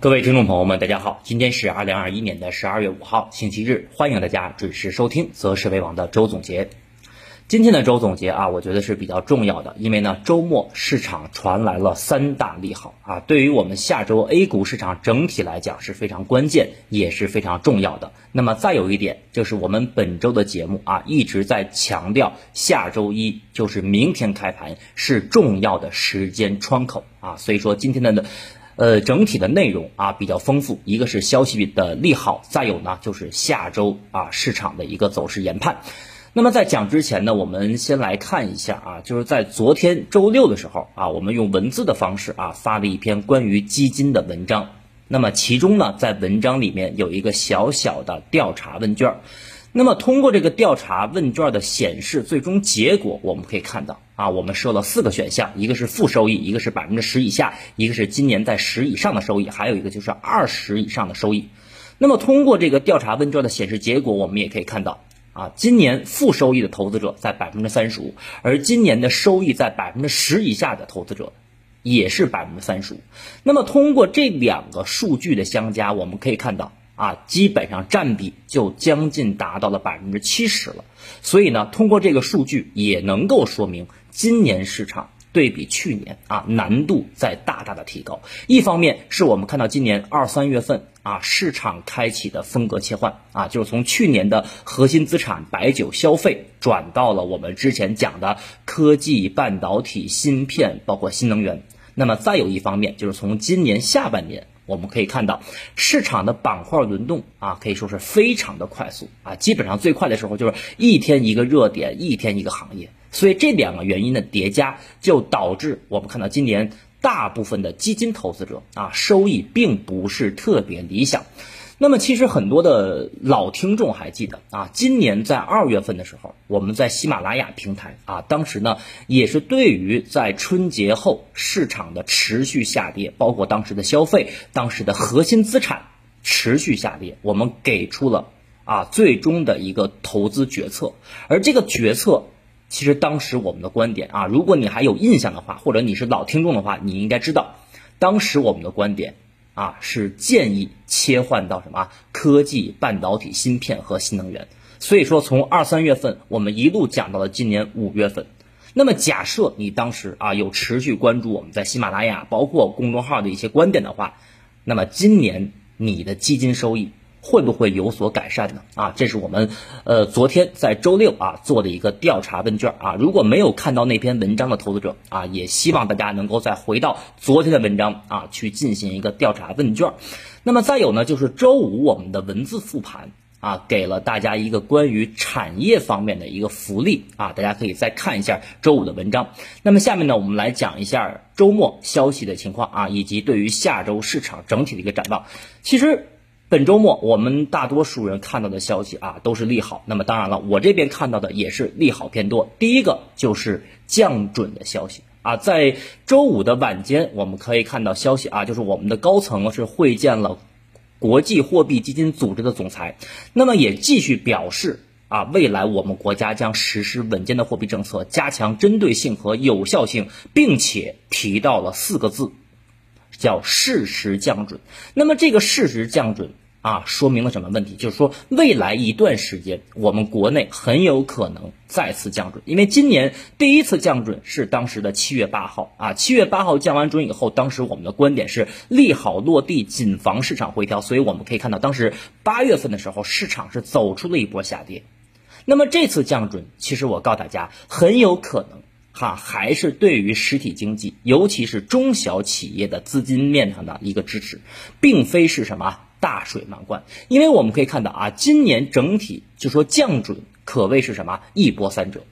各位听众朋友们，大家好，今天是二零二一年的十二月五号，星期日，欢迎大家准时收听择时为王的周总结。今天的周总结啊，我觉得是比较重要的，因为呢，周末市场传来了三大利好啊，对于我们下周 A 股市场整体来讲是非常关键，也是非常重要的。那么再有一点，就是我们本周的节目啊，一直在强调下周一就是明天开盘是重要的时间窗口啊，所以说今天的呢。呃，整体的内容啊比较丰富，一个是消息的利好，再有呢就是下周啊市场的一个走势研判。那么在讲之前呢，我们先来看一下啊，就是在昨天周六的时候啊，我们用文字的方式啊发了一篇关于基金的文章。那么其中呢，在文章里面有一个小小的调查问卷。那么通过这个调查问卷的显示，最终结果我们可以看到啊，我们设了四个选项，一个是负收益，一个是百分之十以下，一个是今年在十以上的收益，还有一个就是二十以上的收益。那么通过这个调查问卷的显示结果，我们也可以看到啊，今年负收益的投资者在百分之三十五，而今年的收益在百分之十以下的投资者也是百分之三十五。那么通过这两个数据的相加，我们可以看到。啊，基本上占比就将近达到了百分之七十了，所以呢，通过这个数据也能够说明今年市场对比去年啊难度在大大的提高。一方面是我们看到今年二三月份啊市场开启的风格切换啊，就是从去年的核心资产白酒消费转到了我们之前讲的科技、半导体、芯片，包括新能源。那么再有一方面就是从今年下半年。我们可以看到，市场的板块轮动啊，可以说是非常的快速啊，基本上最快的时候就是一天一个热点，一天一个行业，所以这两个原因的叠加，就导致我们看到今年大部分的基金投资者啊，收益并不是特别理想。那么其实很多的老听众还记得啊，今年在二月份的时候，我们在喜马拉雅平台啊，当时呢也是对于在春节后市场的持续下跌，包括当时的消费、当时的核心资产持续下跌，我们给出了啊最终的一个投资决策。而这个决策，其实当时我们的观点啊，如果你还有印象的话，或者你是老听众的话，你应该知道，当时我们的观点。啊，是建议切换到什么科技、半导体、芯片和新能源。所以说，从二三月份我们一路讲到了今年五月份。那么，假设你当时啊有持续关注我们在喜马拉雅包括公众号的一些观点的话，那么今年你的基金收益。会不会有所改善呢？啊，这是我们呃昨天在周六啊做的一个调查问卷啊。如果没有看到那篇文章的投资者啊，也希望大家能够再回到昨天的文章啊去进行一个调查问卷。那么再有呢，就是周五我们的文字复盘啊，给了大家一个关于产业方面的一个福利啊，大家可以再看一下周五的文章。那么下面呢，我们来讲一下周末消息的情况啊，以及对于下周市场整体的一个展望。其实。本周末，我们大多数人看到的消息啊，都是利好。那么当然了，我这边看到的也是利好偏多。第一个就是降准的消息啊，在周五的晚间，我们可以看到消息啊，就是我们的高层是会见了国际货币基金组织的总裁，那么也继续表示啊，未来我们国家将实施稳健的货币政策，加强针对性和有效性，并且提到了四个字。叫适时降准，那么这个适时降准啊，说明了什么问题？就是说未来一段时间，我们国内很有可能再次降准，因为今年第一次降准是当时的七月八号啊，七月八号降完准以后，当时我们的观点是利好落地，谨防市场回调，所以我们可以看到，当时八月份的时候，市场是走出了一波下跌。那么这次降准，其实我告诉大家，很有可能。哈，还是对于实体经济，尤其是中小企业的资金面上的一个支持，并非是什么大水漫灌。因为我们可以看到啊，今年整体就说降准可谓是什么一波三折。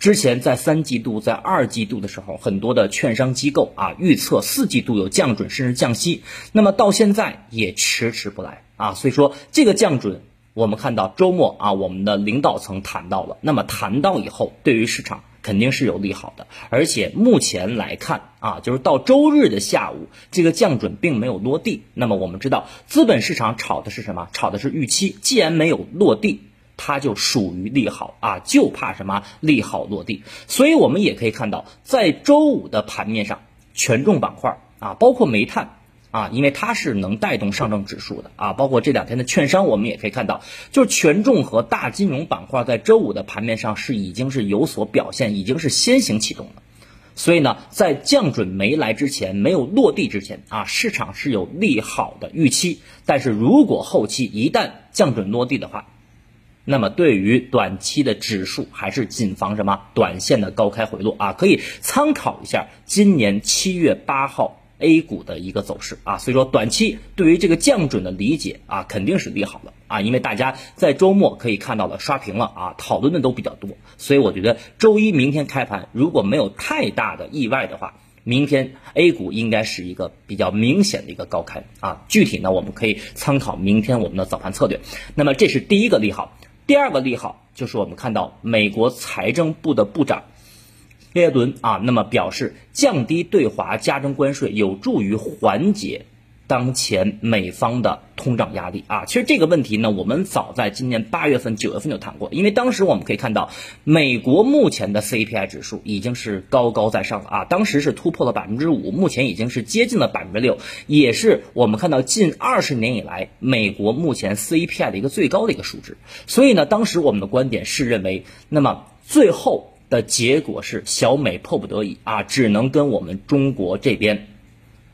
之前在三季度、在二季度的时候，很多的券商机构啊预测四季度有降准甚至降息，那么到现在也迟迟不来啊。所以说这个降准，我们看到周末啊，我们的领导层谈到了，那么谈到以后，对于市场。肯定是有利好的，而且目前来看啊，就是到周日的下午，这个降准并没有落地。那么我们知道，资本市场炒的是什么？炒的是预期。既然没有落地，它就属于利好啊，就怕什么利好落地。所以我们也可以看到，在周五的盘面上，权重板块啊，包括煤炭。啊，因为它是能带动上证指数的啊，包括这两天的券商，我们也可以看到，就是权重和大金融板块在周五的盘面上是已经是有所表现，已经是先行启动了。所以呢，在降准没来之前，没有落地之前啊，市场是有利好的预期。但是如果后期一旦降准落地的话，那么对于短期的指数还是谨防什么短线的高开回落啊，可以参考一下今年七月八号。A 股的一个走势啊，所以说短期对于这个降准的理解啊，肯定是利好的啊，因为大家在周末可以看到了刷屏了啊，讨论的都比较多，所以我觉得周一明天开盘如果没有太大的意外的话，明天 A 股应该是一个比较明显的一个高开啊，具体呢我们可以参考明天我们的早盘策略。那么这是第一个利好，第二个利好就是我们看到美国财政部的部长。耶伦啊，那么表示降低对华加征关税有助于缓解当前美方的通胀压力啊。其实这个问题呢，我们早在今年八月份、九月份就谈过，因为当时我们可以看到，美国目前的 CPI 指数已经是高高在上了啊，当时是突破了百分之五，目前已经是接近了百分之六，也是我们看到近二十年以来美国目前 CPI 的一个最高的一个数值。所以呢，当时我们的观点是认为，那么最后。的结果是小美迫不得已啊，只能跟我们中国这边，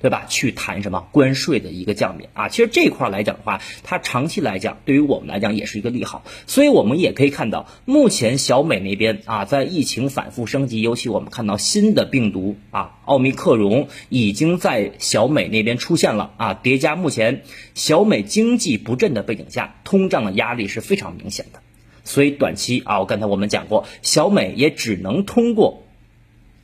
对吧？去谈什么关税的一个降免啊？其实这块来讲的话，它长期来讲对于我们来讲也是一个利好。所以我们也可以看到，目前小美那边啊，在疫情反复升级，尤其我们看到新的病毒啊，奥密克戎已经在小美那边出现了啊，叠加目前小美经济不振的背景下，通胀的压力是非常明显的。所以短期啊，我刚才我们讲过，小美也只能通过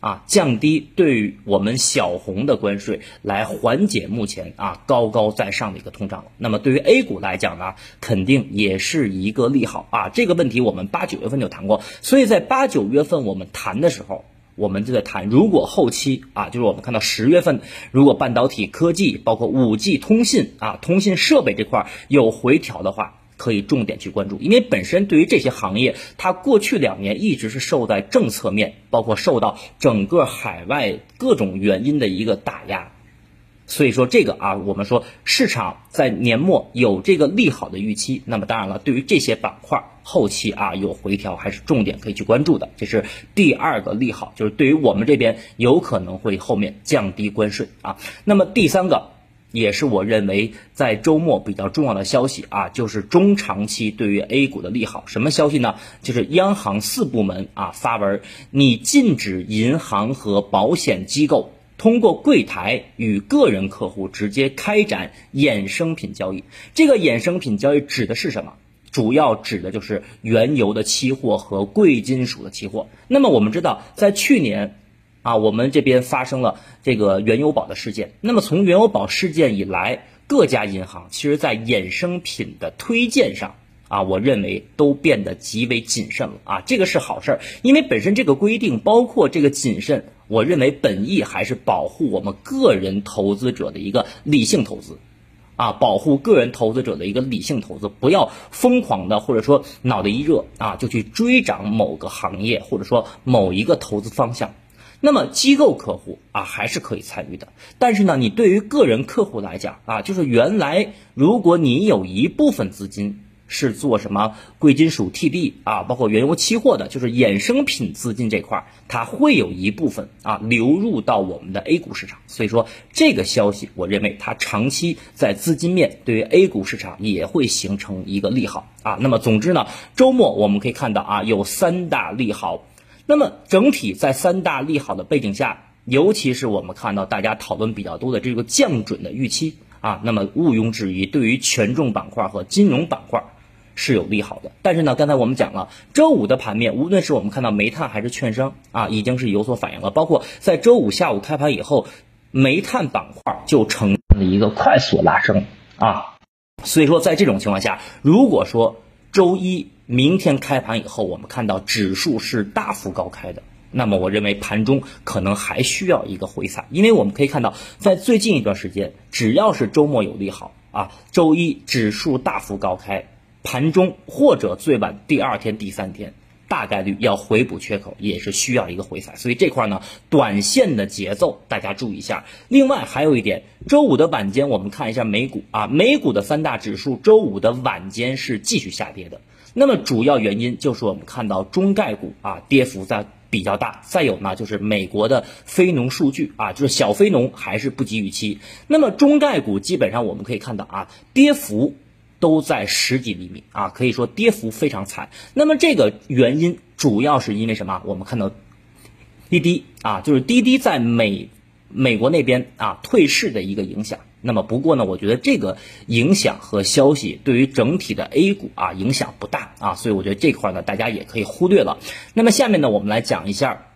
啊降低对于我们小红的关税来缓解目前啊高高在上的一个通胀。那么对于 A 股来讲呢，肯定也是一个利好啊。这个问题我们八九月份就谈过，所以在八九月份我们谈的时候，我们就在谈，如果后期啊，就是我们看到十月份，如果半导体科技包括五 G 通信啊通信设备这块有回调的话。可以重点去关注，因为本身对于这些行业，它过去两年一直是受在政策面，包括受到整个海外各种原因的一个打压，所以说这个啊，我们说市场在年末有这个利好的预期，那么当然了，对于这些板块后期啊有回调，还是重点可以去关注的，这是第二个利好，就是对于我们这边有可能会后面降低关税啊，那么第三个。也是我认为在周末比较重要的消息啊，就是中长期对于 A 股的利好。什么消息呢？就是央行四部门啊发文，你禁止银行和保险机构通过柜台与个人客户直接开展衍生品交易。这个衍生品交易指的是什么？主要指的就是原油的期货和贵金属的期货。那么我们知道，在去年。啊，我们这边发生了这个原油宝的事件。那么从原油宝事件以来，各家银行其实在衍生品的推荐上啊，我认为都变得极为谨慎了啊。这个是好事儿，因为本身这个规定包括这个谨慎，我认为本意还是保护我们个人投资者的一个理性投资，啊，保护个人投资者的一个理性投资，不要疯狂的或者说脑袋一热啊就去追涨某个行业或者说某一个投资方向。那么机构客户啊还是可以参与的，但是呢，你对于个人客户来讲啊，就是原来如果你有一部分资金是做什么贵金属 TD 啊，包括原油期货的，就是衍生品资金这块，它会有一部分啊流入到我们的 A 股市场。所以说这个消息，我认为它长期在资金面对于 A 股市场也会形成一个利好啊。那么总之呢，周末我们可以看到啊，有三大利好。那么整体在三大利好的背景下，尤其是我们看到大家讨论比较多的这个降准的预期啊，那么毋庸置疑，对于权重板块和金融板块是有利好的。但是呢，刚才我们讲了，周五的盘面，无论是我们看到煤炭还是券商啊，已经是有所反应了。包括在周五下午开盘以后，煤炭板块就呈现了一个快速拉升啊。所以说，在这种情况下，如果说周一。明天开盘以后，我们看到指数是大幅高开的，那么我认为盘中可能还需要一个回踩，因为我们可以看到，在最近一段时间，只要是周末有利好啊，周一指数大幅高开，盘中或者最晚第二天、第三天，大概率要回补缺口，也是需要一个回踩，所以这块呢，短线的节奏大家注意一下。另外还有一点，周五的晚间我们看一下美股啊，美股的三大指数周五的晚间是继续下跌的。那么主要原因就是我们看到中概股啊跌幅在比较大，再有呢就是美国的非农数据啊，就是小非农还是不及预期。那么中概股基本上我们可以看到啊，跌幅。都在十几厘米啊，可以说跌幅非常惨。那么这个原因主要是因为什么？我们看到滴滴啊，就是滴滴在美美国那边啊退市的一个影响。那么不过呢，我觉得这个影响和消息对于整体的 A 股啊影响不大啊，所以我觉得这块呢大家也可以忽略了。那么下面呢，我们来讲一下。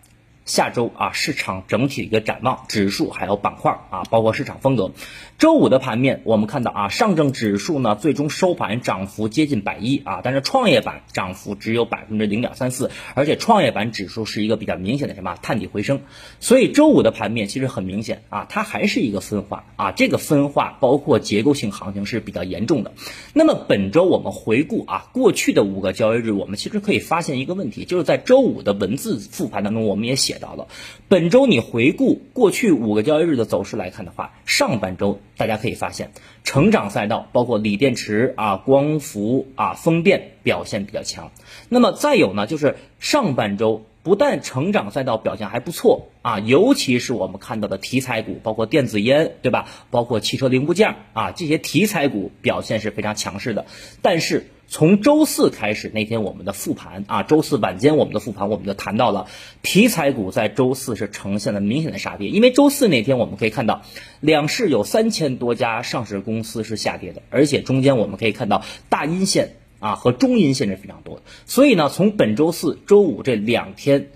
下周啊，市场整体的一个展望，指数还有板块啊，包括市场风格。周五的盘面，我们看到啊，上证指数呢最终收盘涨幅接近百一啊，但是创业板涨幅只有百分之零点三四，而且创业板指数是一个比较明显的什么探底回升。所以周五的盘面其实很明显啊，它还是一个分化啊，这个分化包括结构性行情是比较严重的。那么本周我们回顾啊，过去的五个交易日，我们其实可以发现一个问题，就是在周五的文字复盘当中，我们也写。写到了，本周你回顾过去五个交易日的走势来看的话，上半周大家可以发现，成长赛道包括锂电池啊、光伏啊、风电表现比较强。那么再有呢，就是上半周不但成长赛道表现还不错啊，尤其是我们看到的题材股，包括电子烟，对吧？包括汽车零部件啊，这些题材股表现是非常强势的。但是从周四开始那天我们的复盘啊，周四晚间我们的复盘，我们就谈到了题材股在周四是呈现了明显的杀跌，因为周四那天我们可以看到两市有三千多家上市公司是下跌的，而且中间我们可以看到大阴线啊和中阴线是非常多的，所以呢，从本周四周五这两天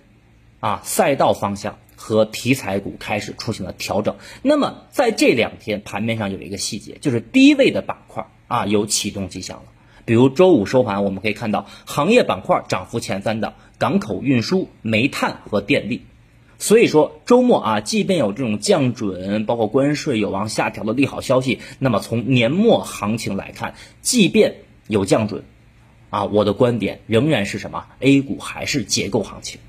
啊赛道方向和题材股开始出现了调整，那么在这两天盘面上有一个细节，就是低位的板块啊有启动迹象了。比如周五收盘，我们可以看到行业板块涨幅前三的港口运输、煤炭和电力。所以说周末啊，即便有这种降准、包括关税有望下调的利好消息，那么从年末行情来看，即便有降准，啊，我的观点仍然是什么？A 股还是结构行情，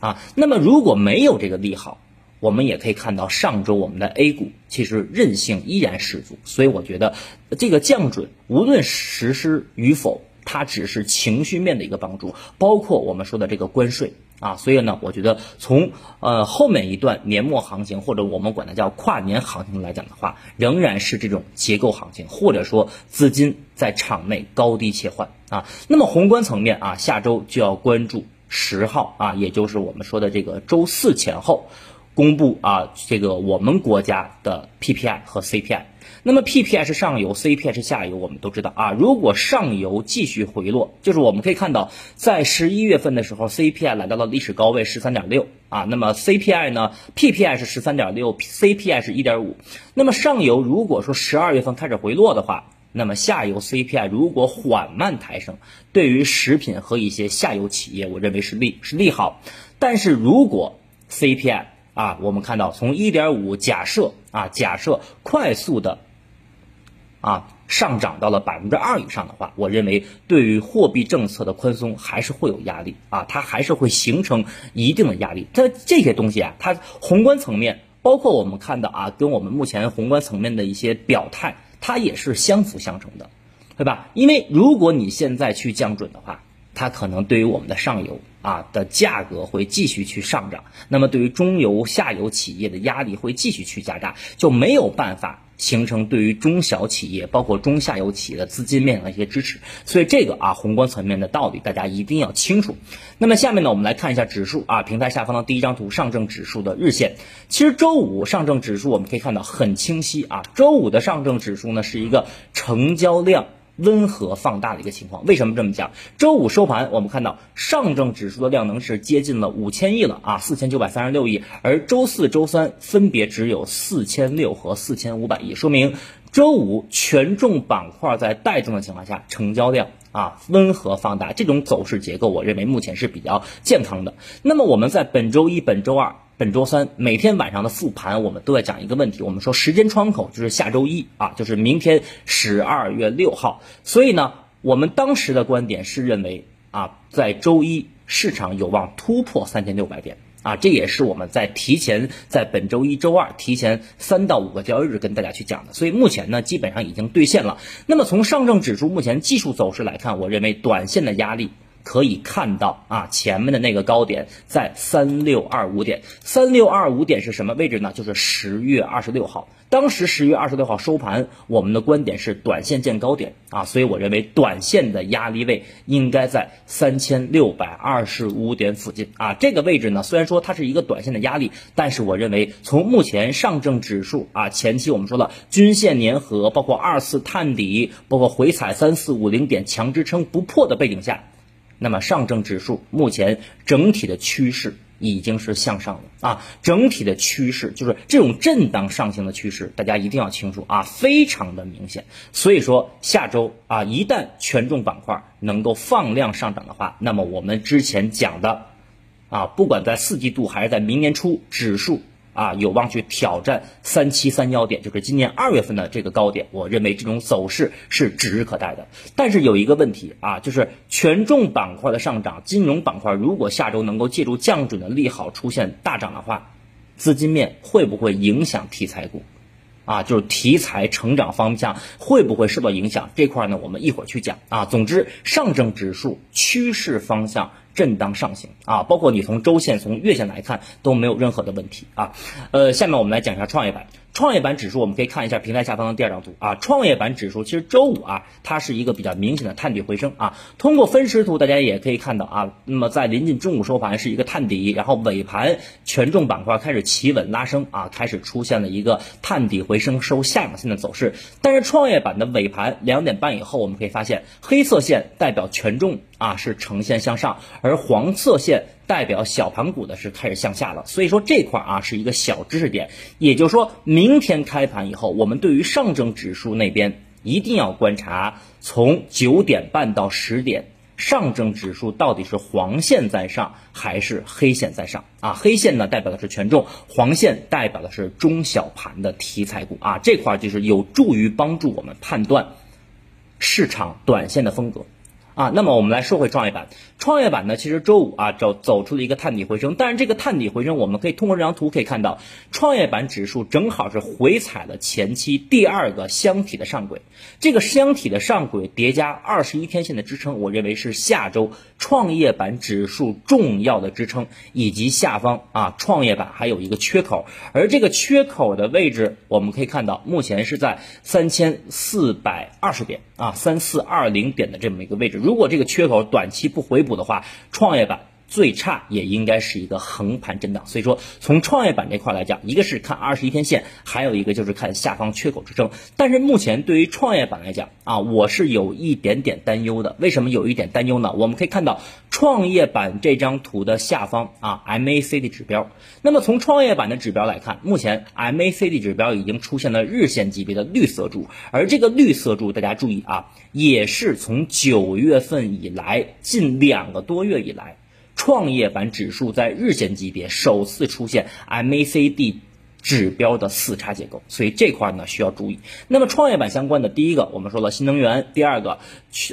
啊，那么如果没有这个利好。我们也可以看到，上周我们的 A 股其实韧性依然十足，所以我觉得这个降准无论实施与否，它只是情绪面的一个帮助，包括我们说的这个关税啊，所以呢，我觉得从呃后面一段年末行情或者我们管它叫跨年行情来讲的话，仍然是这种结构行情，或者说资金在场内高低切换啊。那么宏观层面啊，下周就要关注十号啊，也就是我们说的这个周四前后。公布啊，这个我们国家的 PPI 和 CPI，那么 PPI 是上游，CPI 是下游，我们都知道啊。如果上游继续回落，就是我们可以看到，在十一月份的时候，CPI 来到了历史高位十三点六啊。那么 CPI 呢，PPI 是十三点六，CPI 是一点五。那么上游如果说十二月份开始回落的话，那么下游 CPI 如果缓慢抬升，对于食品和一些下游企业，我认为是利是利好。但是如果 CPI 啊，我们看到从一点五假设啊，假设快速的啊上涨到了百分之二以上的话，我认为对于货币政策的宽松还是会有压力啊，它还是会形成一定的压力。它这些东西啊，它宏观层面包括我们看到啊，跟我们目前宏观层面的一些表态，它也是相辅相成的，对吧？因为如果你现在去降准的话，它可能对于我们的上游。啊的价格会继续去上涨，那么对于中游、下游企业的压力会继续去加大，就没有办法形成对于中小企业，包括中下游企业的资金面的一些支持。所以这个啊宏观层面的道理大家一定要清楚。那么下面呢，我们来看一下指数啊，平台下方的第一张图，上证指数的日线。其实周五上证指数我们可以看到很清晰啊，周五的上证指数呢是一个成交量。温和放大的一个情况，为什么这么讲？周五收盘，我们看到上证指数的量能是接近了五千亿了啊，四千九百三十六亿，而周四周三分别只有四千六和四千五百亿，说明周五权重板块在带动的情况下，成交量啊温和放大，这种走势结构，我认为目前是比较健康的。那么我们在本周一、本周二。本周三每天晚上的复盘，我们都在讲一个问题。我们说时间窗口就是下周一啊，就是明天十二月六号。所以呢，我们当时的观点是认为啊，在周一市场有望突破三千六百点啊，这也是我们在提前在本周一周二提前三到五个交易日跟大家去讲的，所以目前呢基本上已经兑现了。那么从上证指数目前技术走势来看，我认为短线的压力。可以看到啊，前面的那个高点在三六二五点，三六二五点是什么位置呢？就是十月二十六号，当时十月二十六号收盘，我们的观点是短线见高点啊，所以我认为短线的压力位应该在三千六百二十五点附近啊，这个位置呢，虽然说它是一个短线的压力，但是我认为从目前上证指数啊前期我们说了均线粘合，包括二次探底，包括回踩三四五零点强支撑不破的背景下。那么上证指数目前整体的趋势已经是向上的啊，整体的趋势就是这种震荡上行的趋势，大家一定要清楚啊，非常的明显。所以说下周啊，一旦权重板块能够放量上涨的话，那么我们之前讲的啊，不管在四季度还是在明年初，指数。啊，有望去挑战三七三幺点，就是今年二月份的这个高点。我认为这种走势是指日可待的。但是有一个问题啊，就是权重板块的上涨，金融板块如果下周能够借助降准的利好出现大涨的话，资金面会不会影响题材股？啊，就是题材成长方向会不会受到影响？这块呢，我们一会儿去讲啊。总之，上证指数趋势方向。震荡上行啊，包括你从周线、从月线来看都没有任何的问题啊。呃，下面我们来讲一下创业板。创业板指数，我们可以看一下平台下方的第二张图啊。创业板指数其实周五啊，它是一个比较明显的探底回升啊。通过分时图，大家也可以看到啊，那么在临近中午收盘是一个探底，然后尾盘权重板块开始企稳拉升啊，开始出现了一个探底回升收下影线的走势。但是创业板的尾盘两点半以后，我们可以发现黑色线代表权重啊是呈现向上，而黄色线。代表小盘股的是开始向下了，所以说这块啊是一个小知识点，也就是说明天开盘以后，我们对于上证指数那边一定要观察，从九点半到十点，上证指数到底是黄线在上还是黑线在上啊？黑线呢代表的是权重，黄线代表的是中小盘的题材股啊，这块就是有助于帮助我们判断市场短线的风格。啊，那么我们来说回创业板。创业板呢，其实周五啊走走出了一个探底回升，但是这个探底回升，我们可以通过这张图可以看到，创业板指数正好是回踩了前期第二个箱体的上轨，这个箱体的上轨叠加二十一天线的支撑，我认为是下周创业板指数重要的支撑，以及下方啊创业板还有一个缺口，而这个缺口的位置，我们可以看到目前是在三千四百二十点。啊三四二零点的这么一个位置。如果这个缺口短期不回补的话，创业板最差也应该是一个横盘震荡。所以说，从创业板这块来讲，一个是看二十一天线，还有一个就是看下方缺口支撑。但是目前对于创业板来讲啊，我是有一点点担忧的。为什么有一点担忧呢？我们可以看到创业板这张图的下方啊，MACD 指标。那么从创业板的指标来看，目前 MACD 指标已经出现了日线级别的绿色柱，而这个绿色柱，大家注意啊。也是从九月份以来，近两个多月以来，创业板指数在日线级别首次出现 MACD 指标的四叉结构，所以这块呢需要注意。那么创业板相关的，第一个我们说了新能源，第二个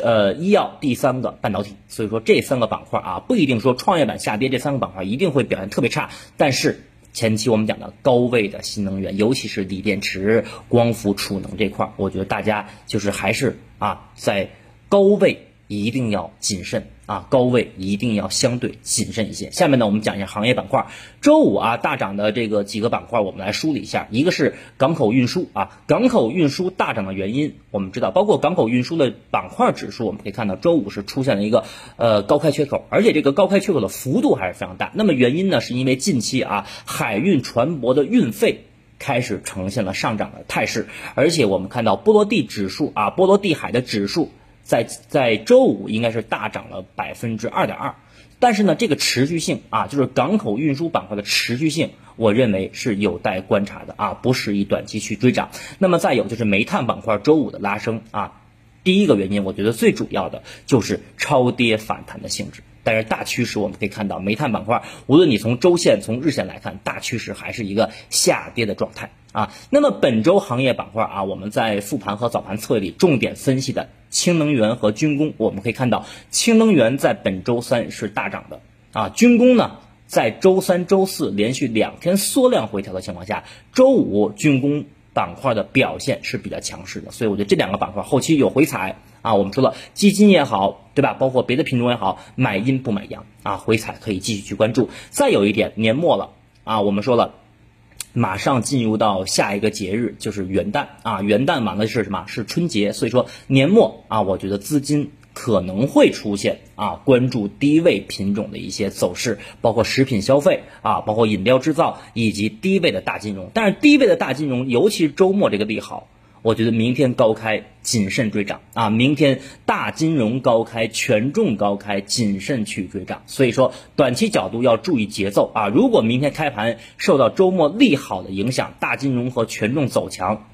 呃医药，第三个半导体。所以说这三个板块啊，不一定说创业板下跌，这三个板块一定会表现特别差，但是。前期我们讲的高位的新能源，尤其是锂电池、光伏储能这块儿，我觉得大家就是还是啊，在高位一定要谨慎。啊，高位一定要相对谨慎一些。下面呢，我们讲一下行业板块。周五啊，大涨的这个几个板块，我们来梳理一下。一个是港口运输啊，港口运输大涨的原因，我们知道，包括港口运输的板块指数，我们可以看到周五是出现了一个呃高开缺口，而且这个高开缺口的幅度还是非常大。那么原因呢，是因为近期啊，海运船舶的运费开始呈现了上涨的态势，而且我们看到波罗的指数啊，波罗的海的指数。在在周五应该是大涨了百分之二点二，但是呢，这个持续性啊，就是港口运输板块的持续性，我认为是有待观察的啊，不适宜短期去追涨。那么再有就是煤炭板块周五的拉升啊，第一个原因，我觉得最主要的就是超跌反弹的性质。但是大趋势我们可以看到，煤炭板块无论你从周线、从日线来看，大趋势还是一个下跌的状态啊。那么本周行业板块啊，我们在复盘和早盘策略里重点分析的氢能源和军工，我们可以看到氢能源在本周三是大涨的啊，军工呢，在周三、周四连续两天缩量回调的情况下，周五军工板块的表现是比较强势的，所以我觉得这两个板块后期有回踩啊。我们说了，基金也好，对吧？包括别的品种也好，买阴不买阳啊，回踩可以继续去关注。再有一点，年末了啊，我们说了。马上进入到下一个节日，就是元旦啊！元旦完了是什么？是春节。所以说年末啊，我觉得资金可能会出现啊，关注低位品种的一些走势，包括食品消费啊，包括饮料制造以及低位的大金融。但是低位的大金融，尤其是周末这个利好。我觉得明天高开，谨慎追涨啊！明天大金融高开，权重高开，谨慎去追涨。所以说，短期角度要注意节奏啊！如果明天开盘受到周末利好的影响，大金融和权重走强，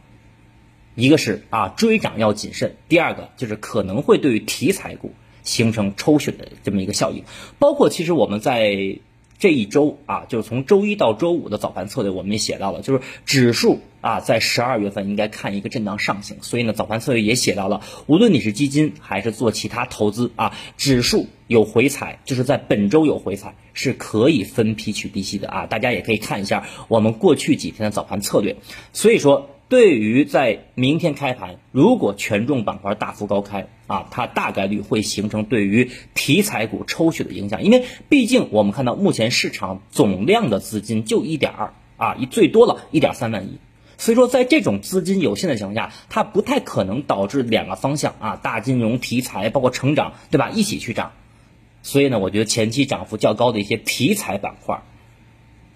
一个是啊追涨要谨慎，第二个就是可能会对于题材股形成抽血的这么一个效应。包括其实我们在。这一周啊，就是从周一到周五的早盘策略，我们也写到了，就是指数啊，在十二月份应该看一个震荡上行，所以呢，早盘策略也写到了，无论你是基金还是做其他投资啊，指数有回踩，就是在本周有回踩，是可以分批取低吸的啊，大家也可以看一下我们过去几天的早盘策略，所以说。对于在明天开盘，如果权重板块大幅高开啊，它大概率会形成对于题材股抽血的影响，因为毕竟我们看到目前市场总量的资金就一点二啊，一最多了一点三万亿，所以说在这种资金有限的情况下，它不太可能导致两个方向啊，大金融题材包括成长，对吧，一起去涨，所以呢，我觉得前期涨幅较高的一些题材板块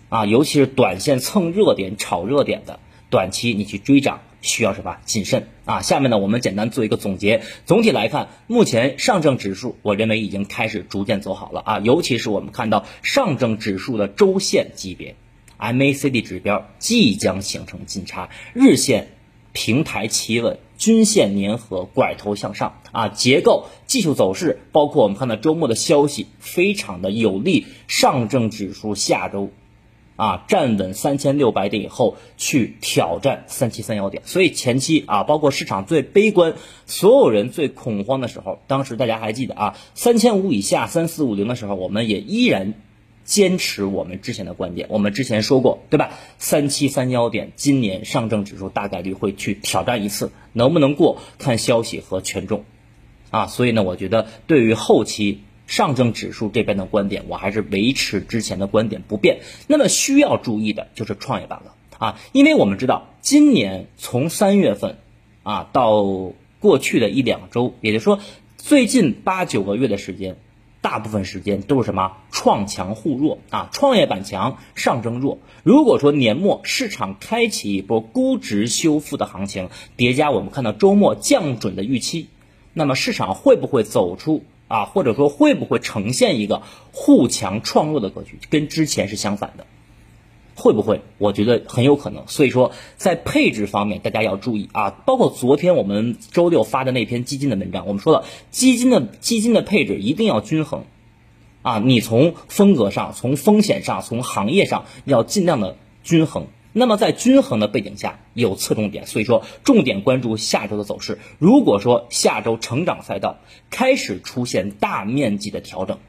啊，尤其是短线蹭热点、炒热点的。短期你去追涨需要什么？谨慎啊！下面呢，我们简单做一个总结。总体来看，目前上证指数，我认为已经开始逐渐走好了啊！尤其是我们看到上证指数的周线级别，MACD 指标即将形成金叉，日线平台企稳，均线粘合，拐头向上啊！结构、技术走势，包括我们看到周末的消息，非常的有利上证指数下周。啊，站稳三千六百点以后，去挑战三七三幺点。所以前期啊，包括市场最悲观、所有人最恐慌的时候，当时大家还记得啊，三千五以下三四五零的时候，我们也依然坚持我们之前的观点。我们之前说过，对吧？三七三幺点，今年上证指数大概率会去挑战一次，能不能过，看消息和权重。啊，所以呢，我觉得对于后期。上证指数这边的观点，我还是维持之前的观点不变。那么需要注意的就是创业板了啊，因为我们知道今年从三月份啊到过去的一两周，也就是说最近八九个月的时间，大部分时间都是什么创强互弱啊，创业板强，上证弱。如果说年末市场开启一波估值修复的行情，叠加我们看到周末降准的预期，那么市场会不会走出？啊，或者说会不会呈现一个互强创弱的格局，跟之前是相反的？会不会？我觉得很有可能。所以说，在配置方面，大家要注意啊。包括昨天我们周六发的那篇基金的文章，我们说了，基金的基金的配置一定要均衡啊。你从风格上、从风险上、从行业上，要尽量的均衡。那么在均衡的背景下有侧重点，所以说重点关注下周的走势。如果说下周成长赛道开始出现大面积的调整，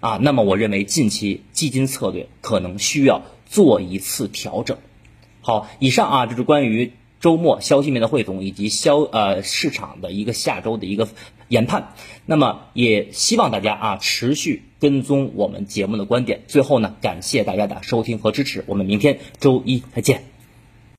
啊，那么我认为近期基金策略可能需要做一次调整。好，以上啊这是关于周末消息面的汇总以及消呃市场的一个下周的一个研判。那么也希望大家啊持续。跟踪我们节目的观点，最后呢，感谢大家的收听和支持，我们明天周一再见。